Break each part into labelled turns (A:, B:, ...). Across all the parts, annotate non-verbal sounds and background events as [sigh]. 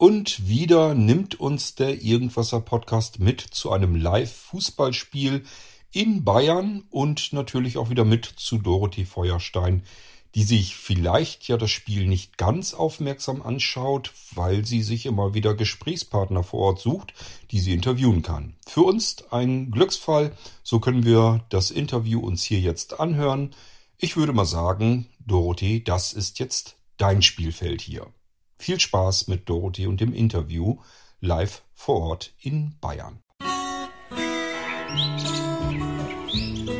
A: Und wieder nimmt uns der Irgendwasser Podcast mit zu einem Live-Fußballspiel in Bayern und natürlich auch wieder mit zu Dorothee Feuerstein, die sich vielleicht ja das Spiel nicht ganz aufmerksam anschaut, weil sie sich immer wieder Gesprächspartner vor Ort sucht, die sie interviewen kann. Für uns ein Glücksfall, so können wir das Interview uns hier jetzt anhören. Ich würde mal sagen, Dorothee, das ist jetzt dein Spielfeld hier. Viel Spaß mit Dorothee und dem Interview live vor Ort in Bayern.
B: So,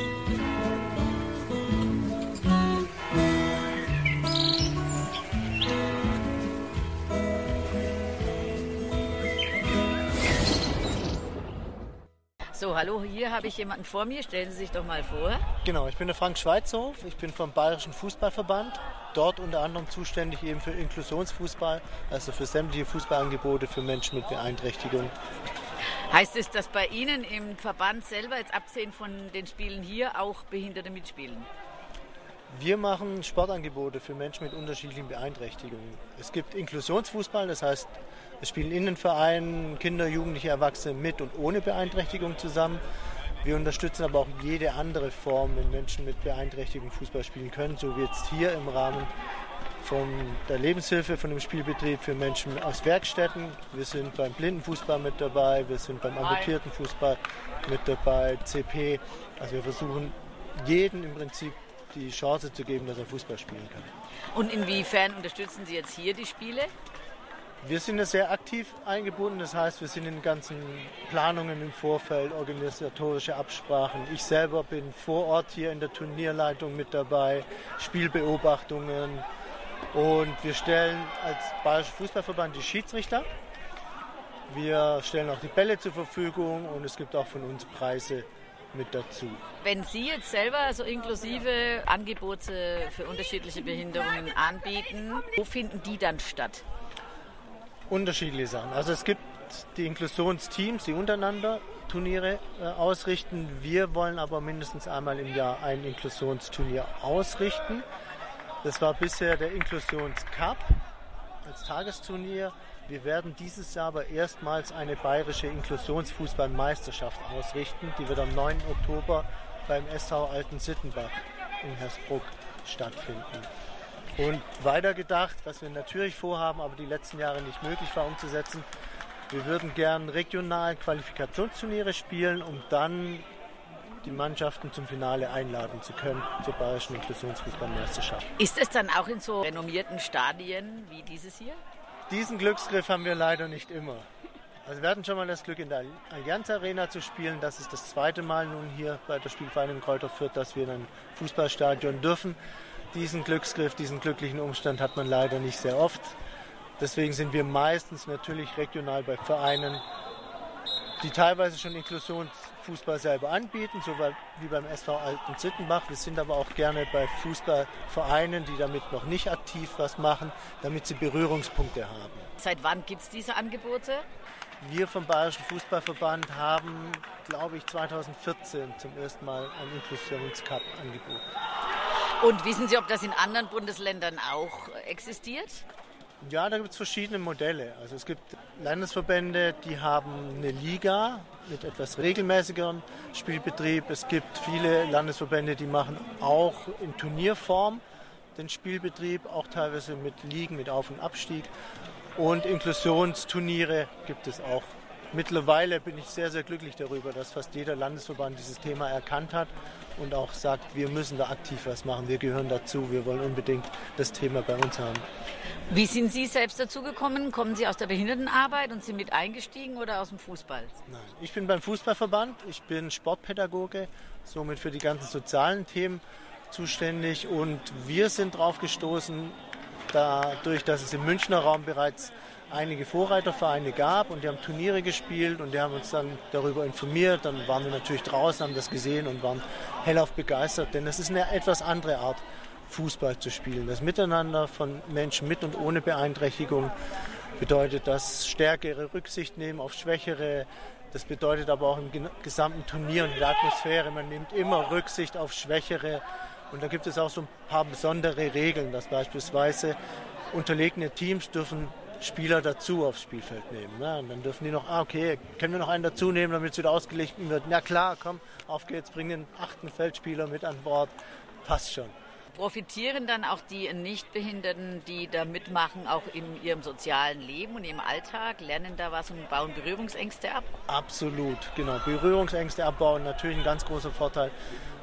B: hallo, hier habe ich jemanden vor mir. Stellen Sie sich doch mal vor.
C: Genau, ich bin der Frank Schweizerhof. Ich bin vom Bayerischen Fußballverband. Dort unter anderem zuständig eben für Inklusionsfußball, also für sämtliche Fußballangebote für Menschen mit Beeinträchtigung.
B: Heißt es, dass bei Ihnen im Verband selber, jetzt abgesehen von den Spielen hier, auch Behinderte mitspielen?
C: Wir machen Sportangebote für Menschen mit unterschiedlichen Beeinträchtigungen. Es gibt Inklusionsfußball, das heißt, es spielen in den Vereinen Kinder, Jugendliche, Erwachsene mit und ohne Beeinträchtigung zusammen. Wir unterstützen aber auch jede andere Form, wenn Menschen mit Beeinträchtigung Fußball spielen können, so wie jetzt hier im Rahmen von der Lebenshilfe, von dem Spielbetrieb für Menschen aus Werkstätten. Wir sind beim Blindenfußball mit dabei, wir sind beim amputierten Fußball mit dabei, CP. Also wir versuchen jeden im Prinzip die Chance zu geben, dass er Fußball spielen kann.
B: Und inwiefern unterstützen Sie jetzt hier die Spiele?
C: Wir sind sehr aktiv eingebunden, das heißt, wir sind in den ganzen Planungen im Vorfeld, organisatorische Absprachen. Ich selber bin vor Ort hier in der Turnierleitung mit dabei, Spielbeobachtungen und wir stellen als Bayerischer Fußballverband die Schiedsrichter. Wir stellen auch die Bälle zur Verfügung und es gibt auch von uns Preise mit dazu.
B: Wenn Sie jetzt selber so inklusive Angebote für unterschiedliche Behinderungen anbieten, wo finden die dann statt?
C: Unterschiedliche Sachen. Also es gibt die Inklusionsteams, die untereinander Turniere äh, ausrichten. Wir wollen aber mindestens einmal im Jahr ein Inklusionsturnier ausrichten. Das war bisher der Inklusionscup als Tagesturnier. Wir werden dieses Jahr aber erstmals eine bayerische Inklusionsfußballmeisterschaft ausrichten. Die wird am 9. Oktober beim SV Alten Sittenbach in Hersbruck stattfinden. Und weiter gedacht, was wir natürlich vorhaben, aber die letzten Jahre nicht möglich war umzusetzen, wir würden gern regional Qualifikationsturniere spielen, um dann die Mannschaften zum Finale einladen zu können zur Bayerischen Inklusionsfußballmeisterschaft.
B: Ist es dann auch in so renommierten Stadien wie dieses hier?
C: Diesen Glücksgriff haben wir leider nicht immer. Also wir hatten schon mal das Glück, in der Allianz Arena zu spielen. Das ist das zweite Mal nun hier bei der Spielvereinigung Kräuter Fürth, dass wir in ein Fußballstadion dürfen. Diesen Glücksgriff, diesen glücklichen Umstand hat man leider nicht sehr oft. Deswegen sind wir meistens natürlich regional bei Vereinen, die teilweise schon Inklusionsfußball selber anbieten, so wie beim SV Alten Zittenbach. Wir sind aber auch gerne bei Fußballvereinen, die damit noch nicht aktiv was machen, damit sie Berührungspunkte haben.
B: Seit wann gibt es diese Angebote?
C: Wir vom Bayerischen Fußballverband haben, glaube ich, 2014 zum ersten Mal einen Inklusionscup angeboten.
B: Und wissen Sie, ob das in anderen Bundesländern auch existiert?
C: Ja, da gibt es verschiedene Modelle. Also es gibt Landesverbände, die haben eine Liga mit etwas regelmäßigerem Spielbetrieb. Es gibt viele Landesverbände, die machen auch in Turnierform den Spielbetrieb, auch teilweise mit Ligen, mit Auf- und Abstieg. Und Inklusionsturniere gibt es auch Mittlerweile bin ich sehr, sehr glücklich darüber, dass fast jeder Landesverband dieses Thema erkannt hat und auch sagt, wir müssen da aktiv was machen, wir gehören dazu, wir wollen unbedingt das Thema bei uns haben.
B: Wie sind Sie selbst dazu gekommen? Kommen Sie aus der Behindertenarbeit und sind mit eingestiegen oder aus dem Fußball?
C: Nein, ich bin beim Fußballverband, ich bin Sportpädagoge, somit für die ganzen sozialen Themen zuständig und wir sind drauf gestoßen, dadurch, dass es im Münchner Raum bereits einige Vorreitervereine gab und die haben Turniere gespielt und die haben uns dann darüber informiert. Dann waren wir natürlich draußen, haben das gesehen und waren hellauf begeistert, denn es ist eine etwas andere Art, Fußball zu spielen. Das Miteinander von Menschen mit und ohne Beeinträchtigung bedeutet das stärkere Rücksicht nehmen auf Schwächere. Das bedeutet aber auch im gesamten Turnier und in der Atmosphäre, man nimmt immer Rücksicht auf Schwächere. Und da gibt es auch so ein paar besondere Regeln, dass beispielsweise unterlegene Teams dürfen Spieler dazu aufs Spielfeld nehmen. Ne? Und dann dürfen die noch, ah, okay, können wir noch einen dazu nehmen, damit es wieder ausgelegt wird. Na klar, komm, auf geht's, bring den achten Feldspieler mit an Bord. Passt schon.
B: Profitieren dann auch die Nichtbehinderten, die da mitmachen, auch in ihrem sozialen Leben und ihrem Alltag, lernen da was und bauen Berührungsängste ab?
C: Absolut, genau. Berührungsängste abbauen, natürlich ein ganz großer Vorteil.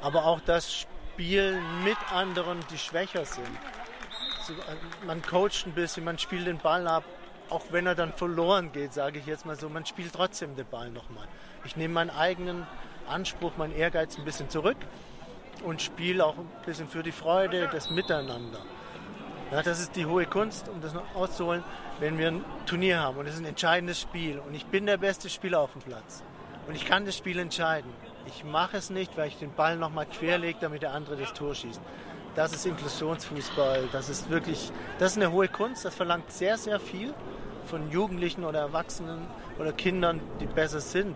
C: Aber auch das Spielen mit anderen, die schwächer sind. Man coacht ein bisschen, man spielt den Ball ab, auch wenn er dann verloren geht, sage ich jetzt mal so, man spielt trotzdem den Ball nochmal. Ich nehme meinen eigenen Anspruch, meinen Ehrgeiz ein bisschen zurück und spiele auch ein bisschen für die Freude, das Miteinander. Ja, das ist die hohe Kunst, um das noch auszuholen, wenn wir ein Turnier haben und es ist ein entscheidendes Spiel und ich bin der beste Spieler auf dem Platz und ich kann das Spiel entscheiden. Ich mache es nicht, weil ich den Ball nochmal querlege, damit der andere das Tor schießt. Das ist Inklusionsfußball, das ist wirklich, das ist eine hohe Kunst, das verlangt sehr, sehr viel von Jugendlichen oder Erwachsenen oder Kindern, die besser sind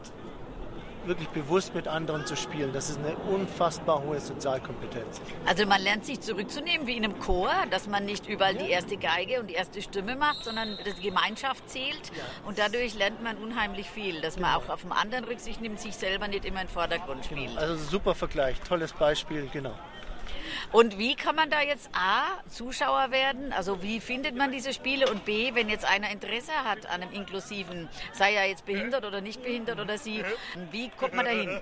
C: wirklich bewusst mit anderen zu spielen. Das ist eine unfassbar hohe Sozialkompetenz.
B: Also man lernt sich zurückzunehmen wie in einem Chor, dass man nicht überall ja. die erste Geige und die erste Stimme macht, sondern dass die Gemeinschaft zählt. Ja. Und dadurch lernt man unheimlich viel, dass man auch auf den anderen Rücksicht nimmt, sich selber nicht immer in den Vordergrund spielt.
C: Also super Vergleich, tolles Beispiel, genau.
B: Und wie kann man da jetzt A, Zuschauer werden? Also wie findet man diese Spiele? Und B, wenn jetzt einer Interesse hat an einem inklusiven, sei er jetzt behindert oder nicht behindert oder sie, wie kommt man da hin?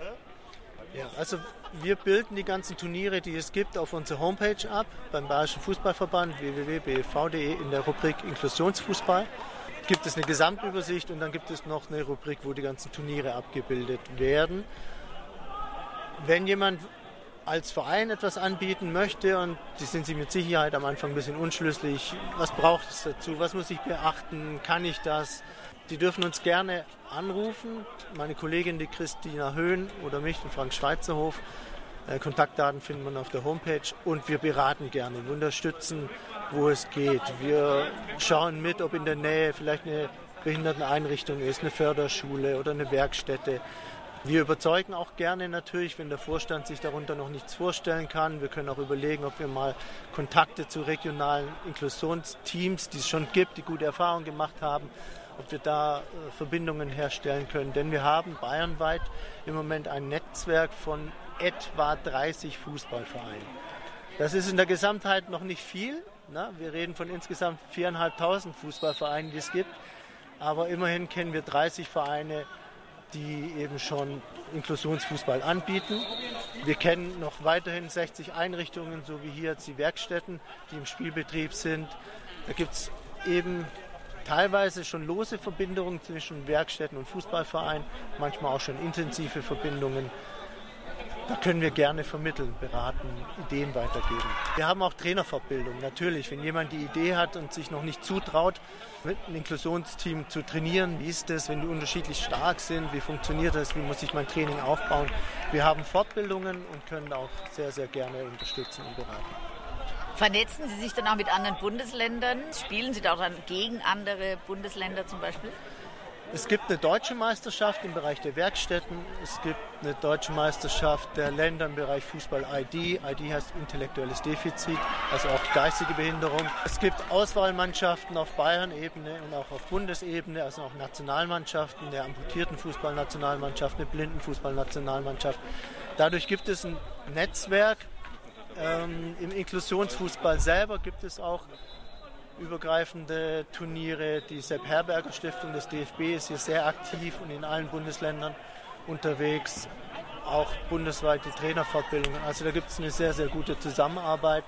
C: Ja, also wir bilden die ganzen Turniere, die es gibt, auf unsere Homepage ab, beim Bayerischen Fußballverband www.bv.de in der Rubrik Inklusionsfußball gibt es eine Gesamtübersicht und dann gibt es noch eine Rubrik, wo die ganzen Turniere abgebildet werden. Wenn jemand als Verein etwas anbieten möchte und die sind sich mit Sicherheit am Anfang ein bisschen unschlüssig. Was braucht es dazu? Was muss ich beachten? Kann ich das? Die dürfen uns gerne anrufen. Meine Kollegin, die Christina Höhn oder mich, den Frank Schweizerhof. Äh, Kontaktdaten findet man auf der Homepage und wir beraten gerne, wir unterstützen, wo es geht. Wir schauen mit, ob in der Nähe vielleicht eine Behinderteneinrichtung ist, eine Förderschule oder eine Werkstätte. Wir überzeugen auch gerne natürlich, wenn der Vorstand sich darunter noch nichts vorstellen kann. Wir können auch überlegen, ob wir mal Kontakte zu regionalen Inklusionsteams, die es schon gibt, die gute Erfahrungen gemacht haben, ob wir da äh, Verbindungen herstellen können. Denn wir haben bayernweit im Moment ein Netzwerk von etwa 30 Fußballvereinen. Das ist in der Gesamtheit noch nicht viel. Ne? Wir reden von insgesamt 4.500 Fußballvereinen, die es gibt. Aber immerhin kennen wir 30 Vereine, die eben schon Inklusionsfußball anbieten. Wir kennen noch weiterhin 60 Einrichtungen, so wie hier die Werkstätten, die im Spielbetrieb sind. Da gibt es eben teilweise schon lose Verbindungen zwischen Werkstätten und Fußballverein, manchmal auch schon intensive Verbindungen. Da können wir gerne vermitteln, beraten, Ideen weitergeben. Wir haben auch Trainerfortbildung, natürlich. Wenn jemand die Idee hat und sich noch nicht zutraut, mit einem Inklusionsteam zu trainieren, wie ist das, wenn die unterschiedlich stark sind, wie funktioniert das, wie muss ich mein Training aufbauen. Wir haben Fortbildungen und können auch sehr, sehr gerne unterstützen und beraten.
B: Vernetzen Sie sich dann auch mit anderen Bundesländern? Spielen Sie da auch dann gegen andere Bundesländer zum Beispiel?
C: Es gibt eine deutsche Meisterschaft im Bereich der Werkstätten. Es gibt eine deutsche Meisterschaft der Länder im Bereich Fußball-ID. ID heißt intellektuelles Defizit, also auch geistige Behinderung. Es gibt Auswahlmannschaften auf Bayern-Ebene und auch auf Bundesebene, also auch Nationalmannschaften, der amputierten Fußballnationalmannschaft, eine Blindenfußballnationalmannschaft. Dadurch gibt es ein Netzwerk. Ähm, Im Inklusionsfußball selber gibt es auch übergreifende Turniere. Die Sepp Herberger Stiftung des DFB ist hier sehr aktiv und in allen Bundesländern unterwegs. Auch bundesweit die Trainerfortbildungen. Also da gibt es eine sehr, sehr gute Zusammenarbeit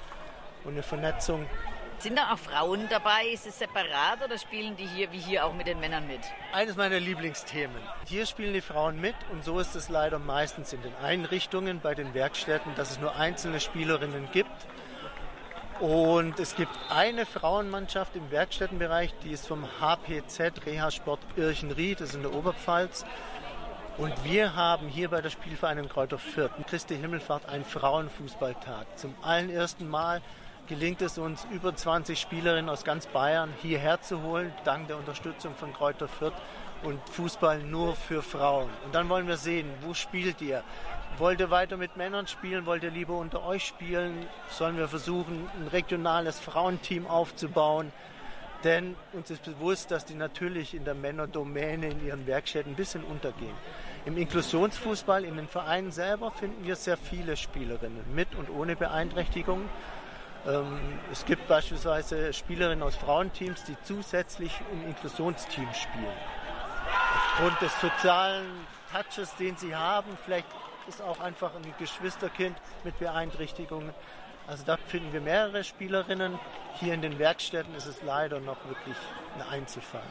C: und eine Vernetzung.
B: Sind da auch Frauen dabei? Ist es separat oder spielen die hier wie hier auch mit den Männern mit?
C: Eines meiner Lieblingsthemen. Hier spielen die Frauen mit und so ist es leider meistens in den Einrichtungen, bei den Werkstätten, dass es nur einzelne Spielerinnen gibt und es gibt eine Frauenmannschaft im Werkstättenbereich, die ist vom HPZ Reha-Sport Irchenried, das ist in der Oberpfalz. Und wir haben hier bei der Spielvereinigung Kräuter Fürth, Christi Himmelfahrt, einen Frauenfußballtag. Zum allerersten Mal gelingt es uns, über 20 Spielerinnen aus ganz Bayern hierher zu holen, dank der Unterstützung von Kräuter Fürth und Fußball nur für Frauen. Und dann wollen wir sehen, wo spielt ihr? Wollt ihr weiter mit Männern spielen? Wollt ihr lieber unter euch spielen? Sollen wir versuchen, ein regionales Frauenteam aufzubauen? Denn uns ist bewusst, dass die natürlich in der Männerdomäne in ihren Werkstätten ein bisschen untergehen. Im Inklusionsfußball, in den Vereinen selber, finden wir sehr viele Spielerinnen mit und ohne Beeinträchtigung. Ähm, es gibt beispielsweise Spielerinnen aus Frauenteams, die zusätzlich im Inklusionsteam spielen. Aufgrund des sozialen Touches, den sie haben, vielleicht ist auch einfach ein Geschwisterkind mit Beeinträchtigungen. Also da finden wir mehrere Spielerinnen. Hier in den Werkstätten ist es leider noch wirklich ein Einzelfall.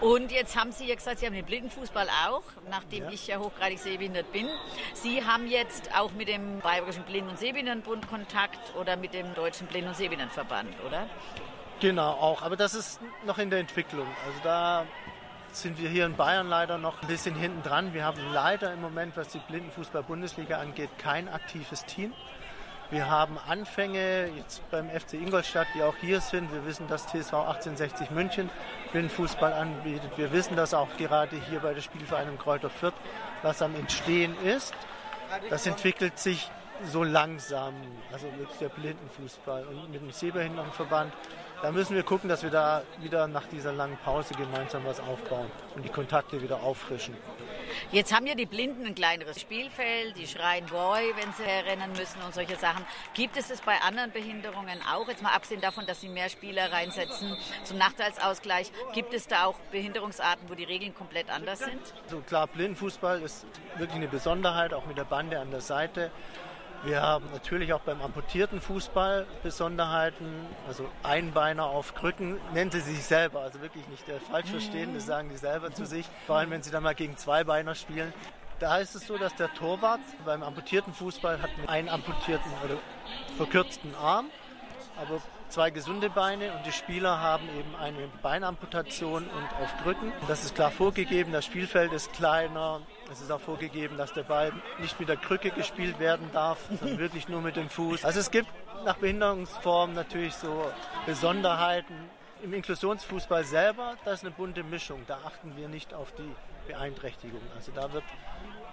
B: Und jetzt haben Sie ja gesagt, Sie haben den Blindenfußball auch, nachdem ja. ich ja hochgradig sehbehindert bin. Sie haben jetzt auch mit dem Bayerischen Blinden- und Sehbehindertenbund Kontakt oder mit dem Deutschen Blinden- und Sehbehindertenverband, oder?
C: Genau, auch. Aber das ist noch in der Entwicklung. Also da sind wir hier in Bayern leider noch ein bisschen hinten dran. Wir haben leider im Moment, was die Blindenfußball-Bundesliga angeht, kein aktives Team. Wir haben Anfänge jetzt beim FC Ingolstadt, die auch hier sind. Wir wissen, dass TSV 1860 München Blindenfußball anbietet. Wir wissen, dass auch gerade hier bei der Spielvereinigung Kräuter Fürth was am Entstehen ist. Das entwickelt sich so langsam, also wirklich der Blindenfußball und mit dem Sehbehindertenverband da müssen wir gucken, dass wir da wieder nach dieser langen Pause gemeinsam was aufbauen und die Kontakte wieder auffrischen.
B: Jetzt haben ja die Blinden ein kleineres Spielfeld, die schreien Boy, wenn sie rennen müssen und solche Sachen. Gibt es das bei anderen Behinderungen auch? Jetzt mal abgesehen davon, dass sie mehr Spieler reinsetzen zum Nachteilsausgleich. Gibt es da auch Behinderungsarten, wo die Regeln komplett anders sind?
C: So klar, Blindenfußball ist wirklich eine Besonderheit, auch mit der Bande an der Seite. Wir haben natürlich auch beim amputierten Fußball Besonderheiten. Also Einbeiner auf Krücken nennen sie sich selber. Also wirklich nicht der falsch verstehen, das sagen die selber zu sich. Vor allem, wenn sie dann mal gegen Zweibeiner spielen. Da ist es so, dass der Torwart beim amputierten Fußball hat einen amputierten oder verkürzten Arm, aber zwei gesunde Beine und die Spieler haben eben eine Beinamputation und auf Krücken. Das ist klar vorgegeben, das Spielfeld ist kleiner, es ist auch vorgegeben, dass der Ball nicht mit der Krücke gespielt werden darf, sondern [laughs] wirklich nur mit dem Fuß. Also es gibt nach Behinderungsformen natürlich so Besonderheiten. Im Inklusionsfußball selber, das ist eine bunte Mischung. Da achten wir nicht auf die Beeinträchtigung. Also da wird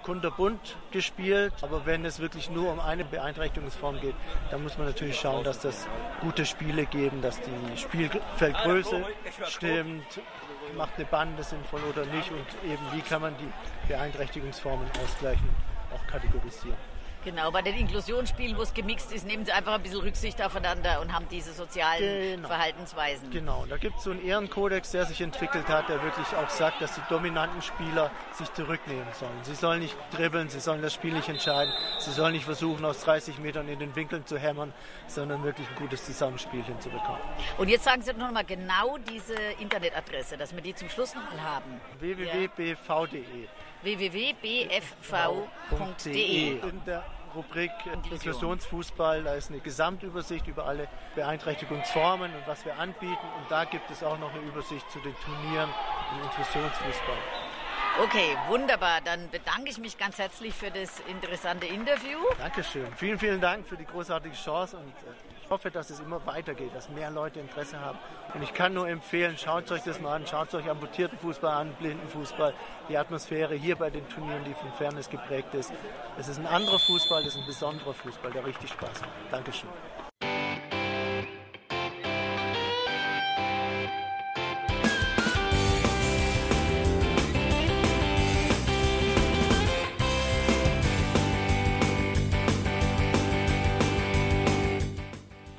C: kunterbunt gespielt, aber wenn es wirklich nur um eine Beeinträchtigungsform geht, dann muss man natürlich schauen, dass das gute Spiele geben, dass die Spielfeldgröße stimmt, macht eine Bande sinnvoll oder nicht und eben wie kann man die Beeinträchtigungsformen ausgleichen, auch kategorisieren.
B: Genau, bei den Inklusionsspielen, wo es gemixt ist, nehmen sie einfach ein bisschen Rücksicht aufeinander und haben diese sozialen genau. Verhaltensweisen.
C: Genau, da gibt es so einen Ehrenkodex, der sich entwickelt hat, der wirklich auch sagt, dass die dominanten Spieler sich zurücknehmen sollen. Sie sollen nicht dribbeln, sie sollen das Spiel nicht entscheiden, sie sollen nicht versuchen, aus 30 Metern in den Winkeln zu hämmern, sondern wirklich ein gutes Zusammenspiel hinzubekommen.
B: Und jetzt sagen Sie noch mal genau diese Internetadresse, dass wir die zum Schluss noch mal haben.
C: www.bv.de
B: www.bfv.de
C: Rubrik Inklusionsfußball, da ist eine Gesamtübersicht über alle Beeinträchtigungsformen und was wir anbieten. Und da gibt es auch noch eine Übersicht zu den Turnieren im Inklusionsfußball.
B: Okay, wunderbar. Dann bedanke ich mich ganz herzlich für das interessante Interview.
C: Dankeschön. Vielen, vielen Dank für die großartige Chance und äh, ich hoffe, dass es immer weitergeht, dass mehr Leute Interesse haben. Und ich kann nur empfehlen, schaut euch das mal an, schaut euch amputierten Fußball an, blinden Fußball, die Atmosphäre hier bei den Turnieren, die von Fairness geprägt ist. Es ist ein anderer Fußball, es ist ein besonderer Fußball, der richtig Spaß macht. Dankeschön.